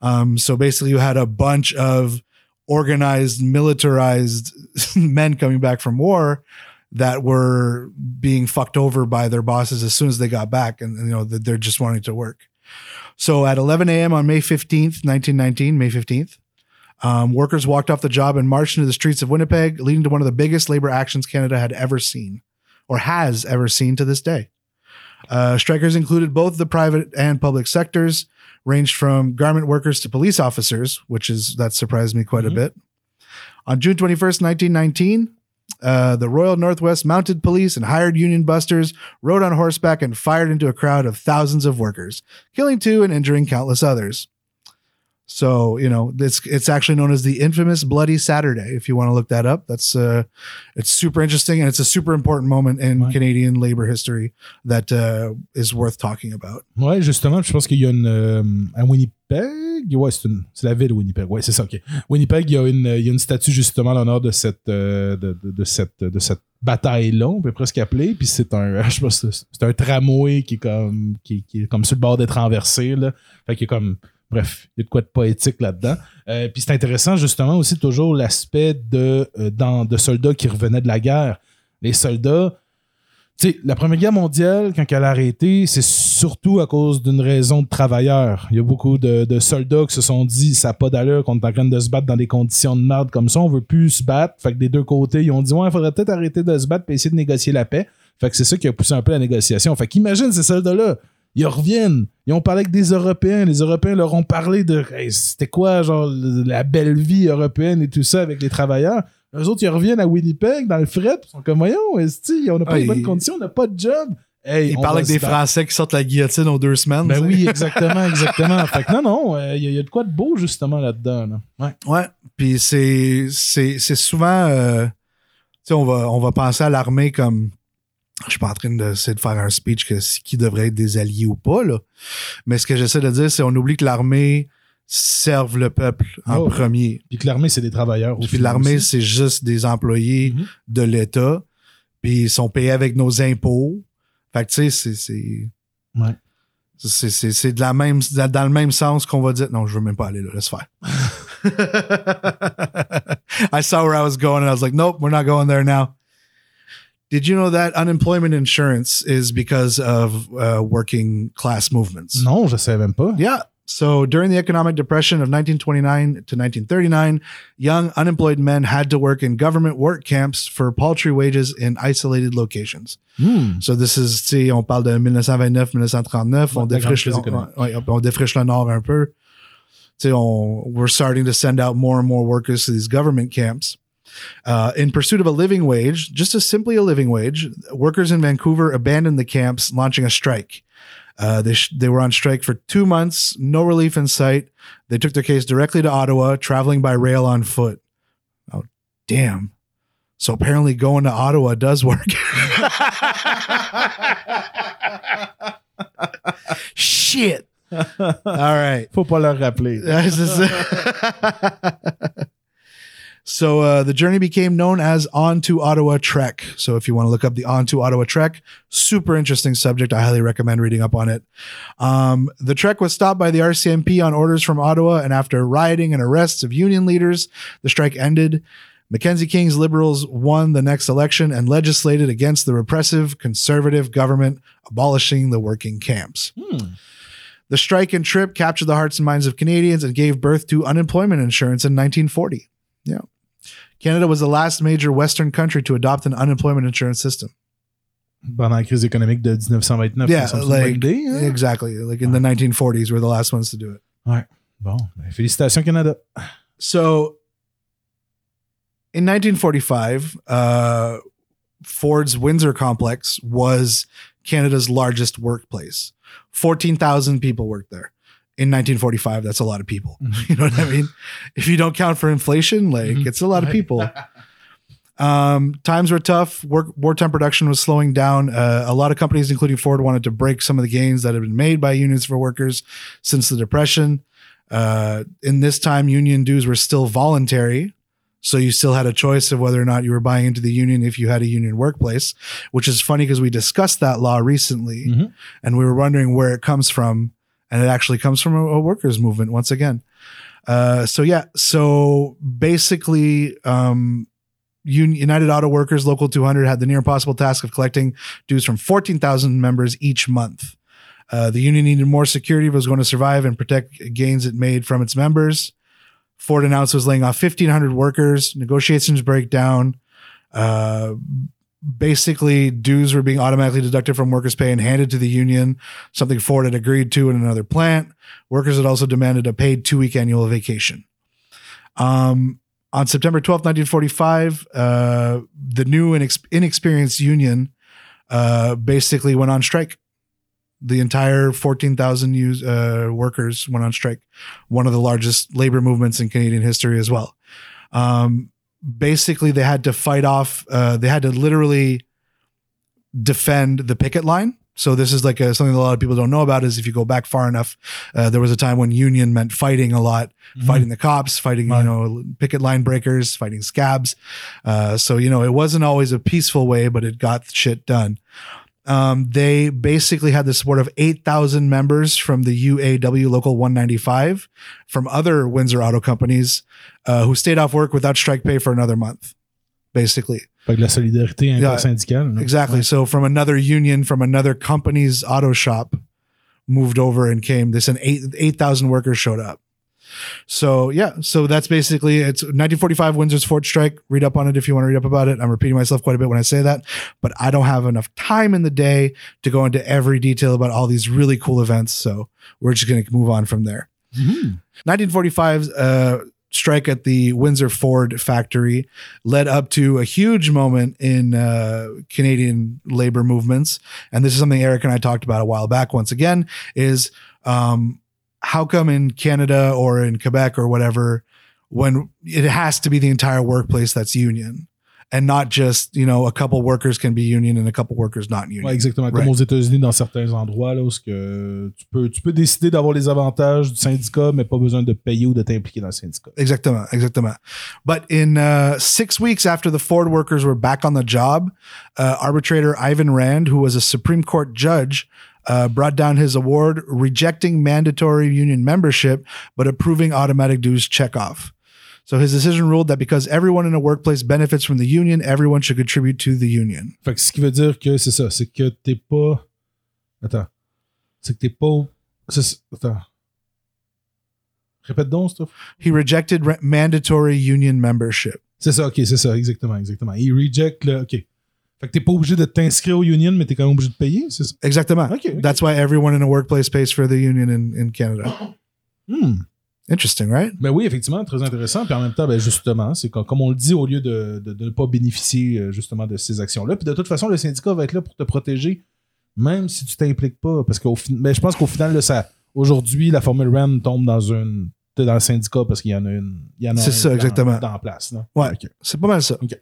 Um, so basically, you had a bunch of organized, militarized men coming back from war that were being fucked over by their bosses as soon as they got back, and you know they're just wanting to work. So at 11 a.m. on May 15th, 1919, May 15th, um, workers walked off the job and marched into the streets of Winnipeg, leading to one of the biggest labor actions Canada had ever seen, or has ever seen to this day. Uh, strikers included both the private and public sectors, ranged from garment workers to police officers, which is that surprised me quite Mhm. a bit. On June 21st, 1919, uh, the Royal Northwest Mounted Police and hired Union busters rode on horseback and fired into a crowd of thousands of workers, killing two and injuring countless others. So you know it's it's actually known as the infamous Bloody Saturday. If you want to look that up, that's uh, it's super interesting and it's a super important moment in Ouais. Canadian labor history that uh, is worth talking about. Ouais, justement, je pense qu'il y a une. euh, à Winnipeg, ouais, c'est une- c'est la ville de Winnipeg. Ouais, c'est ça, ok. Winnipeg, il y a une, il y a une statue justement en l'honneur de cette, euh, de, de- de cette, de cette bataille-là, on peut presque appeler. Puis c'est un, je sais pas, c'est c'est un tramway qui est comme, qui, qui est comme sur le bord d'être renversé, là. Fait qu'il est comme, bref, il y a de quoi de poétique là-dedans. Euh, puis c'est intéressant justement aussi toujours l'aspect de, euh, de soldats qui revenaient de la guerre. Les soldats, tu sais, la Première Guerre mondiale, quand elle a arrêté, c'est surtout à cause d'une raison de travailleurs. Il y a beaucoup de, de soldats qui se sont dit ça n'a pas d'allure qu'on est en train de se battre dans des conditions de merde comme ça, on veut plus se battre. Fait que des deux côtés, ils ont dit ouais, il faudrait peut-être arrêter de se battre et essayer de négocier la paix. Fait que c'est ça qui a poussé un peu la négociation. Fait qu'imagine ces soldats-là. Ils reviennent. Ils ont parlé avec des Européens. Les Européens leur ont parlé de Hey, c'était quoi, genre, la belle vie européenne et tout ça avec les travailleurs? Eux autres, ils reviennent à Winnipeg, dans le fret, ils sont comme, voyons, esti, on n'a pas Ah, les bonnes ils- conditions, on n'a pas de job. Hey, Il on parle va avec des. Français qui sortent la guillotine aux deux semaines. Ben oui, exactement, exactement. fait que non, non, euh, il y, a- il y a de quoi de beau justement là-dedans. Là. Ouais. Ouais. Puis c'est c'est c'est souvent euh, tu sais on va on va penser à l'armée comme je suis pas en train d'essayer de faire un speech que qui devrait être des alliés ou pas là. Mais ce que j'essaie de dire c'est on oublie que l'armée serve le peuple en Oh. premier. Puis que l'armée, c'est des travailleurs. Puis l'armée c'est juste des employés Mhm. de l'État. Puis ils sont payés avec nos impôts. Fait que tu sais c'est Ouais. c'est de la même dans le même sens qu'on va dire non je veux même pas aller là laisse faire. I saw where I was going and I was like, nope, we're not going there now. Did you know that unemployment insurance is because of uh, working class movements? Non, je savais même pas. Yeah. So during the economic depression of 1929 to 1939, young unemployed men had to work in government work camps for paltry wages in isolated locations. Hmm. So this is, tu on parle de 1929-1939, on, défriche, crise on, on défriche le nord un peu. Tu on, we're starting to send out more and more workers to these government camps. Uh, in pursuit of a living wage, just as simply a living wage, workers in Vancouver abandoned the camps, launching a strike. Uh, they, sh- they were on strike for two months, no relief in sight. They took their case directly to Ottawa, traveling by rail on foot. Oh, damn. So apparently going to Ottawa does work. Shit. All right. Faut pas leur rappeler. So uh, the journey became known as On to Ottawa Trek. So if you want to look up the On to Ottawa Trek, super interesting subject. I highly recommend reading up on it. Um, the trek was stopped by the RCMP on orders from Ottawa, and after rioting and arrests of union leaders, the strike ended. Mackenzie King's Liberals won the next election and legislated against the repressive conservative government, abolishing the working camps. Hmm. The strike and trip captured the hearts and minds of Canadians and gave birth to unemployment insurance in 1940. Yeah. Canada was the last major Western country to adopt an unemployment insurance system. Pendant la crise économique de 1929. Yeah, ça me semble like idée, hein? exactly. Like in the 1940s, we're the last ones to do it. Ouais. Bon, ben, félicitations Canada. So in 1945, uh, Ford's Windsor complex was Canada's largest workplace. 14,000 people worked there. In 1945, that's a lot of people. Mhm. You know what I mean? If you don't count for inflation, like Mhm. it's a lot of people. Um, times were tough. Work, wartime production was slowing down. Uh, a lot of companies, including Ford, wanted to break some of the gains that had been made by unions for workers since the Depression. Uh, in this time, union dues were still voluntary. So you still had a choice of whether or not you were buying into the union if you had a union workplace, which is funny because we discussed that law recently Mhm. and we were wondering where it comes from. And it actually comes from a, a workers movement once again. Uh, so yeah, so basically, um, United Auto Workers Local 200 had the near impossible task of collecting dues from 14,000 members each month. Uh, the union needed more security if it was going to survive and protect gains it made from its members. Ford announced it was laying off 1,500 workers. Negotiations break down. Uh, basically, dues were being automatically deducted from workers' pay and handed to the union, something Ford had agreed to in another plant. Workers had also demanded a paid two week annual vacation. Um, on September 12th, 1945, uh, the new and inex- inexperienced union uh, basically went on strike. The entire 14,000 use- uh, workers went on strike, one of the largest labor movements in Canadian history as well. Um, basically, they had to fight off, uh, they had to literally defend the picket line. So this is like a, something that a lot of people don't know about is if you go back far enough, uh, there was a time when union meant fighting a lot, fighting the cops, fighting, Right. you know, picket line breakers, fighting scabs. Uh, so, you know, it wasn't always a peaceful way, but it got shit done. Um, they basically had the support of 8,000 members from the UAW Local 195 from other Windsor auto companies uh, who stayed off work without strike pay for another month, basically. Fait la solidarité Yeah. Exactly. Ouais. So from another union, from another company's auto shop, moved over and came. This and eight eight thousand workers showed up. So yeah, so that's basically it's 1945 Windsor's Ford strike. Read up on it if you want to read up about it. I'm repeating myself quite a bit when I say that, but I don't have enough time in the day to go into every detail about all these really cool events. So we're just going to move on from there. Mhm. 1945's uh, strike at the Windsor Ford factory led up to a huge moment in uh, Canadian labor movements, and this is something Eric and I talked about a while back. Once again, is um, how come in Canada or in Quebec or whatever, when it has to be the entire workplace that's union, and not just you know a couple workers can be union and a couple workers not union. Ouais, exactement. Comme Right. aux États-Unis, dans certains endroits, là, où que tu, peux, tu peux décider d'avoir les avantages du syndicat, mais pas besoin de payer ou de t'impliquer dans le syndicat. Exactement, exactement. But in uh, six weeks after the Ford workers were back on the job, uh, arbitrator Ivan Rand, who was a Supreme Court judge, uh, brought down his award, rejecting mandatory union membership but approving automatic dues checkoff. So his decision ruled that because everyone in a workplace benefits from the union, everyone should contribute to the union. Fait que ce qui veut dire que c'est ça, c'est que t'es pas. Attends. C'est que t'es pas. c'est- Attends. Répète donc, stuff. He rejected re- mandatory union membership. C'est ça, ok, c'est ça, exactement, exactement. Il reject le. Ok. Fait que t'es pas obligé de t'inscrire au union, mais t'es quand même obligé de payer, c'est ça? Exactement. Okay, okay. That's why everyone in a workplace pays for the union in, in Canada. Hmm. Interesting, right? Ben oui, effectivement, très intéressant. Puis en même temps, ben justement, c'est comme, on le dit, au lieu de, de, de ne pas bénéficier euh, justement de ces actions-là. Puis de toute façon, le syndicat va être là pour te protéger, même si tu t'impliques pas. Parce qu'au fin... ben, je pense qu'au final, là, ça, aujourd'hui, la formule REM tombe dans une. T'es dans le syndicat parce qu'il y en a une. Il y en a C'est ça, dans- exactement. Dans la place. Non? Ouais. Ok. C'est pas mal ça. Okay.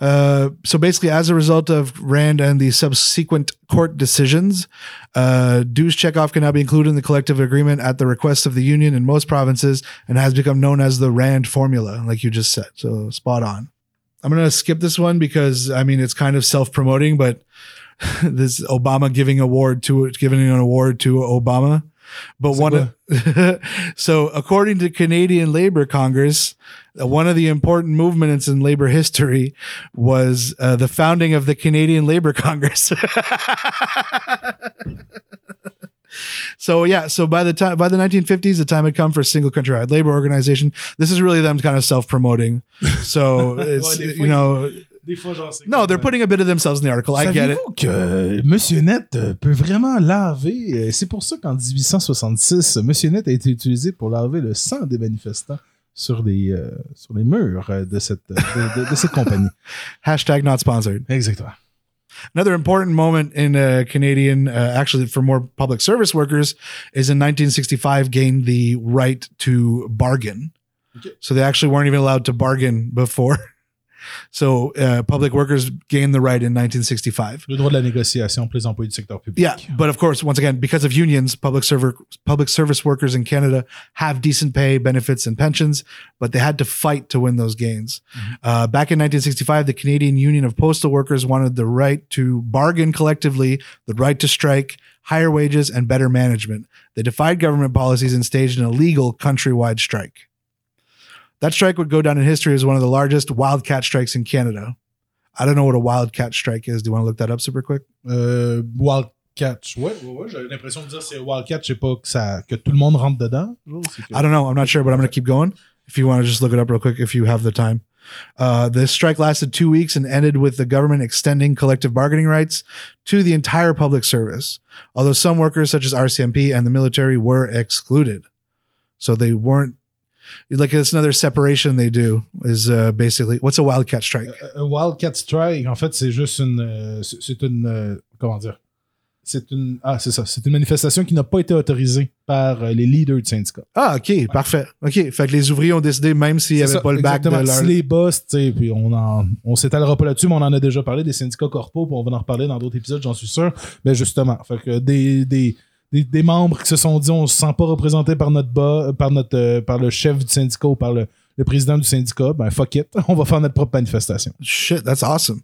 Uh, so basically, as a result of Rand and the subsequent court decisions, uh, dues checkoff can now be included in the collective agreement at the request of the union in most provinces and has become known as the Rand formula, like you just said. So spot on. I'm going to skip this one because I mean, it's kind of self promoting, but this Obama giving award to giving an award to Obama. But C'est one of, so according to Canadian Labor Congress, uh, one of the important movements in labor history was uh, the founding of the Canadian Labor Congress. so yeah, so by the time by the 1950s, the time had come for a single countrywide labor organization. This is really them kind of self-promoting. So it's fois, you know, Des fois, genre, c'est no, comme, they're euh, putting a bit of themselves in the article. I get it. Saviez-vous que Monsieur Net euh, peut vraiment laver. euh, C'est pour ça qu'en 1866, Monsieur Net a été utilisé pour laver le sang des manifestants sur les, euh, sur les murs euh, de cette, euh, de, de- de cette compagnie. Hashtag not sponsored. Exactement. Another important moment in uh, Canadian, uh, actually for more public service workers, is in 1965 gained the right to bargain. Okay. So they actually weren't even allowed to bargain before. So uh, public workers gained the right in 1965. Le droit de la négociation pour les employés du secteur public. Yeah, but of course, once again, because of unions, public server public service workers in Canada have decent pay, benefits, and pensions, but they had to fight to win those gains. Uh, back in 1965, the Canadian Union of Postal Workers wanted the right to bargain collectively, the right to strike, higher wages, and better management. They defied government policies and staged an illegal countrywide strike. That strike would go down in history as one of the largest wildcat strikes in Canada. I don't know what a wildcat strike is. Do you want to look that up super quick? Euh, Wildcat. Ouais, ouais, ouais. J'avais l'impression de dire c'est Wildcat. Je sais pas que, ça, que tout le monde rentre dedans. genre, I don't know. I'm not sure, but I'm going to keep going. If you want to just look it up real quick, if you have the time. Uh, the strike lasted two weeks and ended with the government extending collective bargaining rights to the entire public service, although some workers, such as RCMP and the military, were excluded. So they weren't like it's another separation they do is uh, basically what's a wildcat strike? Un Wildcat Strike, en fait, c'est juste une. euh, c'est une. euh, comment dire? C'est une. Ah, c'est ça. C'est une manifestation qui n'a pas été autorisée par euh, les leaders du syndicat. Ah, ok, parfait. Ok, fait que les ouvriers ont décidé, même s'il n'y avait ça, pas le bac de leur. Si les boss, tu sais, puis on en, on s'étalera pas là-dessus, mais on en a déjà parlé des syndicats corpaux, puis on va en reparler dans d'autres épisodes, j'en suis sûr. Mais justement, fait que des, des, des, des membres qui se sont dit on se sent pas représenté par notre bas, par notre, euh, par le chef du syndicat ou par le, le président du syndicat, ben fuck it, on va faire notre propre manifestation. Shit, that's awesome.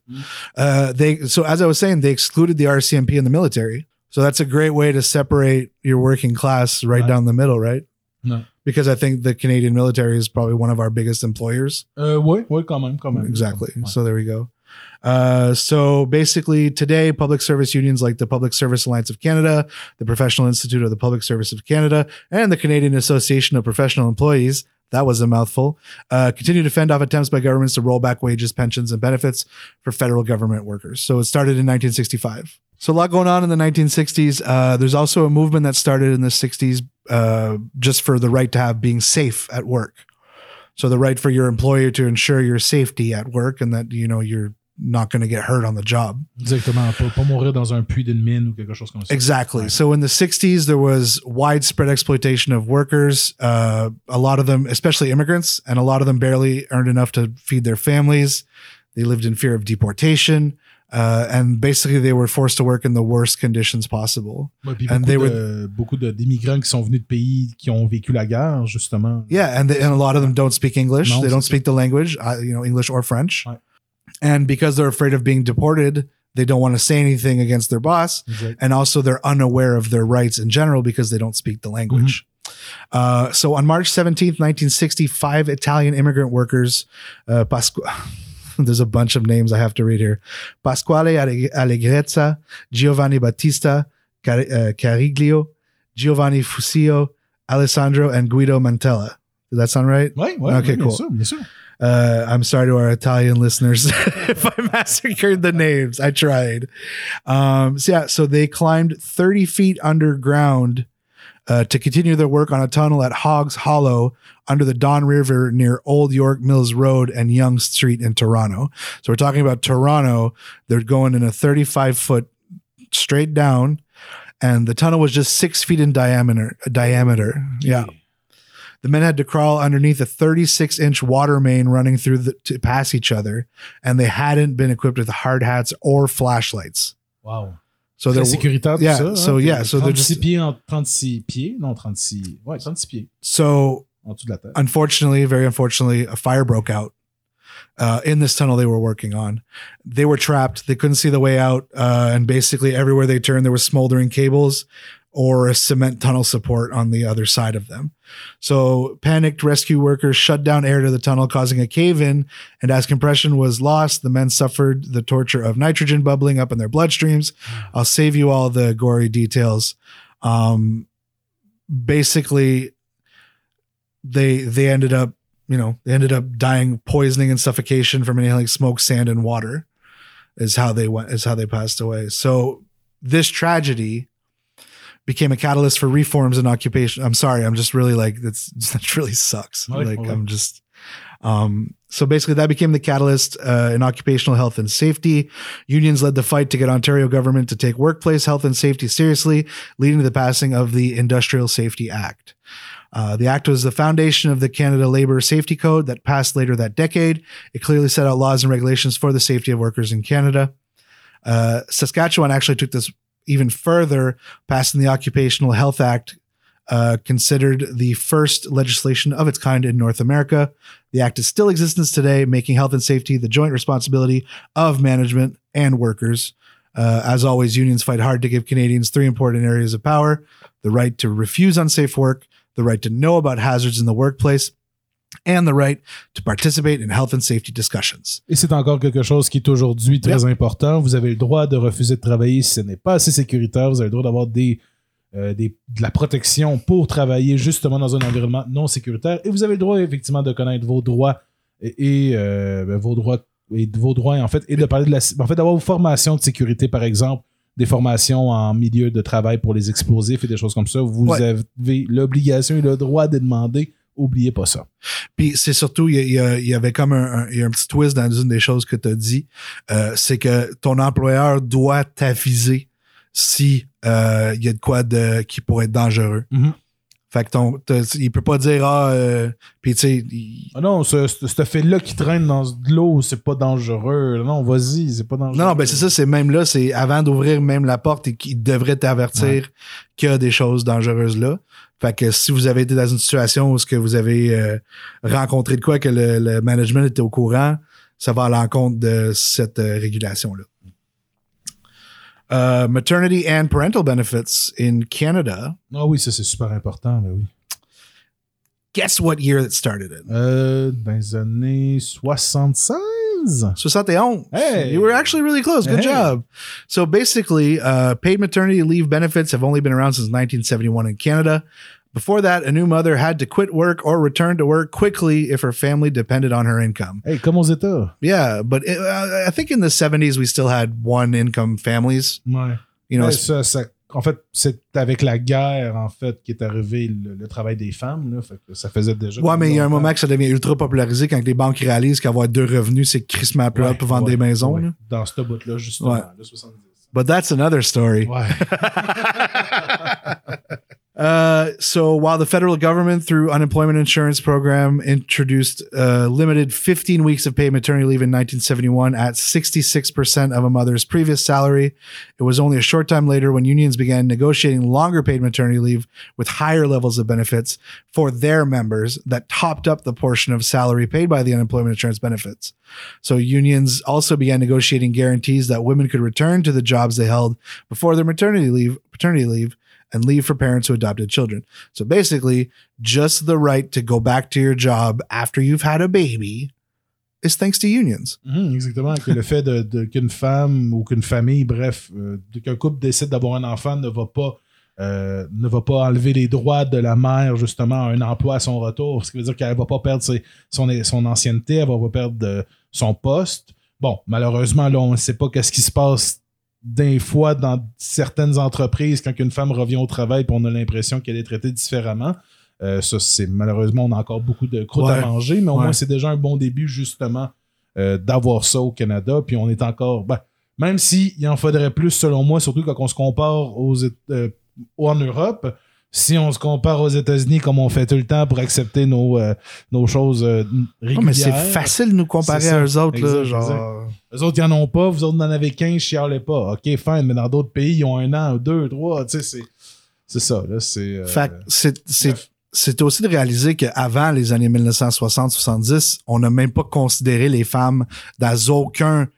Uh, they so as I was saying, they excluded the RCMP and the military. So that's a great way to separate your working class right Right. down the middle, right? No. Because I think the Canadian military is probably one of our biggest employers. Euh, ouais, ouais, quand même, quand même. Exactly. Ouais. So there we go. Uh, so basically, today, public service unions like the Public Service Alliance of Canada, the Professional Institute of the Public Service of Canada, and the Canadian Association of Professional Employees. That was a mouthful. Uh, continue to fend off attempts by governments to roll back wages, pensions, and benefits for federal government workers. So it started in 1965. So a lot going on in the 1960s. Uh, there's also a movement that started in the 60s uh, just for the right to have being safe at work. So the right for your employer to ensure your safety at work and that you know you're not going to get hurt on the job. Exactement. Pas, pas mourir dans un puits d'une mine ou quelque chose comme ça. Exactly. So in the 60s, there was widespread exploitation of workers. Uh, a lot of them, especially immigrants, and a lot of them barely earned enough to feed their families. They lived in fear of deportation. Uh, and basically, they were forced to work in the worst conditions possible. Ouais, And beaucoup, they de, beaucoup de- d'immigrants qui sont venus de pays qui ont vécu la guerre, justement. Yeah, and, they, and a lot of them don't speak English. No, they don't speak the language, uh, you know, English or French. Ouais. And because they're afraid of being deported, they don't want to say anything against their boss. Exact. and also they're unaware of their rights in general because they don't speak the language. Uh, so on March 17th, 1960, five Italian immigrant workers, uh, Pasqu- there's a bunch of names I have to read here. Pasquale Allegrezza, Giovanni Battista Car- uh, Cariglio, Giovanni Fusio, Alessandro and Guido Mantella. Does that sound right? Ouais, ouais, Ok, ouais, bien cool. sûr. Uh, I'm sorry to our Italian listeners if I massacred the names. I tried. Um, so yeah, so they climbed 30 feet underground uh, to continue their work on a tunnel at Hogs Hollow under the Don River near Old York Mills Road and Young Street in Toronto. So we're talking about Toronto. They're going in a 35 foot straight down, and the tunnel was just six feet in diameter. Diameter, yeah. The men had to crawl underneath a 36 inch water main running through the, to pass each other, and they hadn't been equipped with hard hats or flashlights. Wow. So Très they're sécuritaire, tout yeah, ça. so hein. yeah, so they're 36 just- pieds en 36 pieds. Non, 36. Ouais, 36 pieds so en dessous de la tête. unfortunately, very unfortunately, a fire broke out uh, in this tunnel they were working on. They were trapped. They couldn't see the way out, uh, and basically everywhere they turned, there were smoldering cables or a cement tunnel support on the other side of them. So panicked rescue workers shut down air to the tunnel, causing a cave in. And as compression was lost, the men suffered the torture of nitrogen bubbling up in their bloodstreams. I'll save you all the gory details. Um, basically, they they ended up, you know, they ended up dying poisoning and suffocation from inhaling smoke, sand, and water. Is how they went. Is how they passed away. So this tragedy became a catalyst for reforms in occupation. I'm sorry, I'm just really like that's that really sucks. Ouais, like ouais. I'm just um so basically that became the catalyst uh, in occupational health and safety. Unions led the fight to get Ontario government to take workplace health and safety seriously, leading to the passing of the Industrial Safety Act. Uh, the act was the foundation of the Canada Labor Safety Code that passed later that decade. It clearly set out laws and regulations for the safety of workers in Canada. Uh, Saskatchewan actually took this even further, passing the Occupational Health Act, uh, considered the first legislation of its kind in North America. The act is still in existence today, making health and safety the joint responsibility of management and workers. Uh, as always, unions fight hard to give Canadians three important areas of power the right to refuse unsafe work, the right to know about hazards in the workplace, and the right to participate in health and safety discussions. Et c'est encore quelque chose qui est aujourd'hui très important. Vous avez le droit de refuser de travailler si ce n'est pas assez sécuritaire. Vous avez le droit d'avoir des, euh, des- de la protection pour travailler justement dans un environnement non sécuritaire. Et vous avez le droit effectivement de connaître vos droits et, et, euh, ben, vos droits et de vos droits en fait et de parler de la en fait d'avoir vos formations de sécurité par exemple des formations en milieu de travail pour les explosifs et des choses comme ça vous Ouais. avez l'obligation et le droit de demander oubliez pas ça Puis c'est surtout, il y, a- il y avait comme un, un- il y a un petit twist dans une des choses que tu as dit, euh, c'est que ton employeur doit t'aviser si euh, il y a de quoi de, qui pourrait être dangereux. Mhm. Fait que ton, il peut pas dire ah, euh, puis tu sais, il- Ah non, ce, ce, ce fait-là qui traîne dans de l'eau, c'est pas dangereux. Non, vas-y, c'est pas dangereux. non, non, ben c'est ça, c'est même là, c'est avant d'ouvrir même la porte, et qu'il devrait t'avertir qu'il y a des choses dangereuses là. Fait que si vous avez été dans une situation où ce que vous avez euh, rencontré de quoi que le, le management était au courant, ça va à l'encontre de cette euh, régulation-là. Euh, maternity and parental benefits in Canada. Ah oui, ça c'est super important, ben oui. Guess what year that started in? Euh, dans les années 76? 71. Hey. You were actually really close. Good Hey. job. So basically, uh, paid maternity leave benefits have only been around since 1971 in Canada. Before that, a new mother had to quit work or return to work quickly if her family depended on her income. Hey, comme aux États. Yeah, but it, uh, I think in the 70s, we still had one income families. Ouais. You know, ça, ça- en fait, c'est avec la guerre, en fait, qui est arrivé le, le travail des femmes. Là, fait que ça faisait déjà. ouais, mais il y a un moment que ça devient ultra popularisé quand les banques réalisent qu'avoir deux revenus, c'est crissement plus Ouais, pour vendre ouais, des maisons. ouais. là. Dans ce bout-là, justement, Ouais. le 70. But that's another story. Ouais. Uh, so while the federal government, through unemployment insurance program, introduced uh, limited 15 weeks of paid maternity leave in 1971 at 66% of a mother's previous salary, it was only a short time later when unions began negotiating longer paid maternity leave with higher levels of benefits for their members that topped up the portion of salary paid by the unemployment insurance benefits. So unions also began negotiating guarantees that women could return to the jobs they held before their maternity leave, paternity leave, and leave for parents who adopted children. So basically, just the right to go back to your job after you've had a baby is thanks to unions. Exactement. Que le fait qu'une femme ou qu'une famille, bref, euh, qu'un couple décide d'avoir un enfant ne va pas euh, ne va pas enlever les droits de la mère, justement, à un emploi à son retour. Ce qui veut dire qu'elle va pas perdre son, son ancienneté, elle va pas perdre de- son poste. Bon, malheureusement, là, on ne sait pas qu'est-ce qui se passe des fois dans certaines entreprises quand une femme revient au travail on a l'impression qu'elle est traitée différemment. Euh, ça, c'est malheureusement, on a encore beaucoup de croûtes Ouais. à manger, mais au Ouais. moins, c'est déjà un bon début, justement, euh, d'avoir ça au Canada. Puis on est encore. ben, même s'il en faudrait plus, selon moi, surtout quand on se compare aux, euh, en Europe, si on se compare aux États-Unis comme on fait tout le temps pour accepter nos, euh, nos choses euh, régulières. Non, mais c'est facile de nous comparer à eux autres. là, genre... Eux autres, ils en ont pas. Vous autres, en avez 15, chialez pas. OK, fine, mais dans d'autres pays, ils ont un an, deux, trois. Tu sais, c'est, c'est ça. Là, c'est, euh, Fait que c'est- aussi de réaliser qu'avant les années 1960-70, on n'a même pas considéré les femmes dans aucun,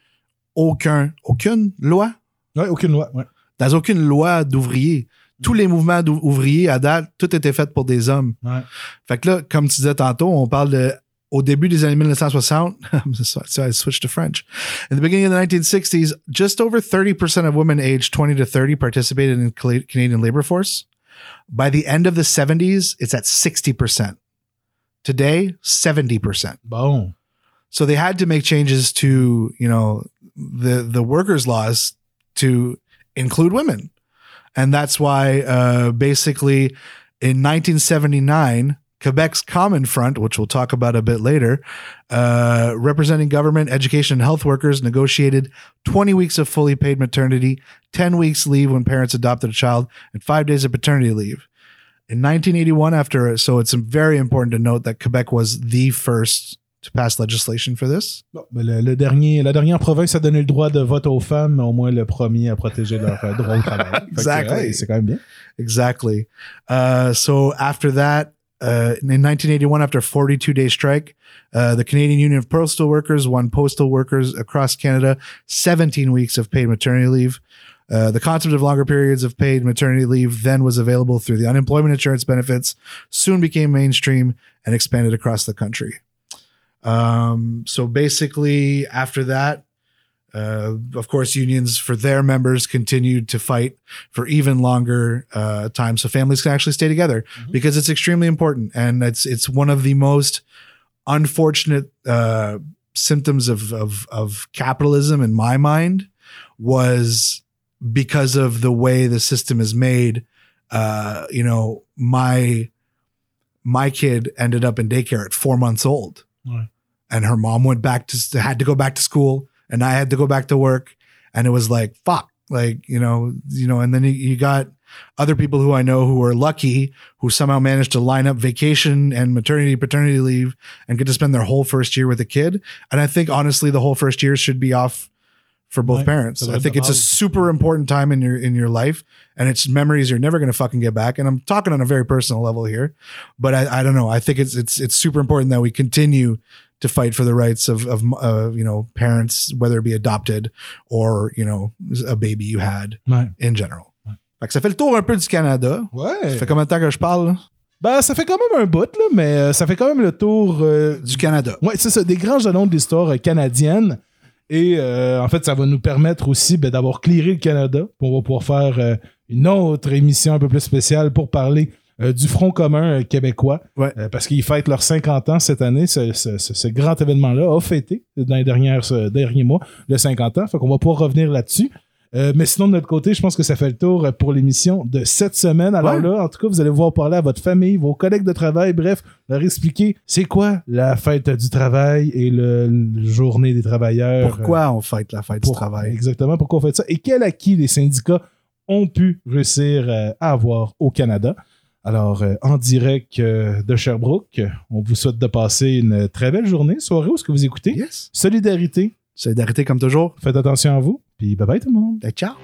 aucun, aucune loi, Ouais, aucune loi. Ouais. dans aucune loi d'ouvriers. Tous les mouvements d'ou- ouvriers à date, tout était fait pour des hommes. Ouais. Fait que là, comme tu disais tantôt, on parle de au début des années 1960, so I switched to French. In the beginning of the 1960s, just over 30% of women aged 20 to 30 participated in Canadian labor force. By the end of the 70s, it's at 60%. Today, 70%. Boom. So they had to make changes to, you know, the the workers' laws to include women, and that's why uh, basically in 1979. Quebec's Common Front, which we'll talk about a bit later, uh, representing government, education, and health workers, negotiated 20 weeks of fully paid maternity, 10 weeks leave when parents adopted a child, and five days of paternity leave. In 1981, after, so it's very important to note that Quebec was the first to pass legislation for this. Bon, ben, le, le dernier, la dernière province a donné le droit de vote aux femmes, mais au moins le premier à protéger leur euh, droit au travail. Fait que, Exactly. hey, c'est quand même bien. Exactly. Uh, so after that, uh, in 1981, after a 42 day strike, uh, the Canadian Union of Postal Workers won postal workers across Canada 17 weeks of paid maternity leave. Uh, the concept of longer periods of paid maternity leave then was available through the unemployment insurance benefits, soon became mainstream and expanded across the country. Um, so basically, after that, uh, of course, unions for their members continued to fight for even longer uh, time, so families can actually stay together because it's extremely important, and it's it's one of the most unfortunate uh, symptoms of, of of capitalism in my mind was because of the way the system is made. Uh, you know, my my kid ended up in daycare at four months old, Right. and her mom went back to had to go back to school, and I had to go back to work, and it was like fuck, like you know, you know, and then you, got other people who I know who are lucky who somehow managed to line up vacation and maternity paternity leave and get to spend their whole first year with a kid. And I think honestly, the whole first year should be off for both Right. parents. So I think it's a super important time in your in your life, and it's memories you're never going to fucking get back. And I'm talking on a very personal level here, but I, I don't know. I think it's it's it's super important that we continue to fight for the rights of of uh, you know parents, whether it be adopted or you know a baby you had Ouais. in general. Fait que ça fait le tour un peu du Canada. Ouais. Ça fait combien de temps que je parle? là? Ben, ça fait quand même un bout, là, mais euh, ça fait quand même le tour euh, Du Canada. Ouais, c'est ça, des grands jalons de l'histoire euh, canadienne. Et euh, en fait, ça va nous permettre aussi ben, d'avoir clearé le Canada. On va pouvoir faire euh, une autre émission un peu plus spéciale pour parler euh, du Front commun euh, québécois. Ouais. Euh, parce qu'ils fêtent leurs 50 ans cette année. Ce, ce- ce- ce grand événement-là a fêté dans les dernières, derniers mois le 50 ans. Fait qu'on va pouvoir revenir là-dessus. Euh, mais sinon, de notre côté, je pense que ça fait le tour pour l'émission de cette semaine. Alors Ouais. là, en tout cas, vous allez pouvoir parler à votre famille, vos collègues de travail, bref, leur expliquer c'est quoi la fête du travail et le, le journée des travailleurs. Pourquoi on fête la fête pour- du travail? Exactement, pourquoi on fait ça et quel acquis les syndicats ont pu réussir euh, à avoir au Canada. Alors, euh, en direct euh, de Sherbrooke, on vous souhaite de passer une très belle journée, soirée où ce que vous écoutez? Yes. Solidarité. Solidarité comme toujours. Faites attention à vous. Puis bye bye tout le monde. Et ciao.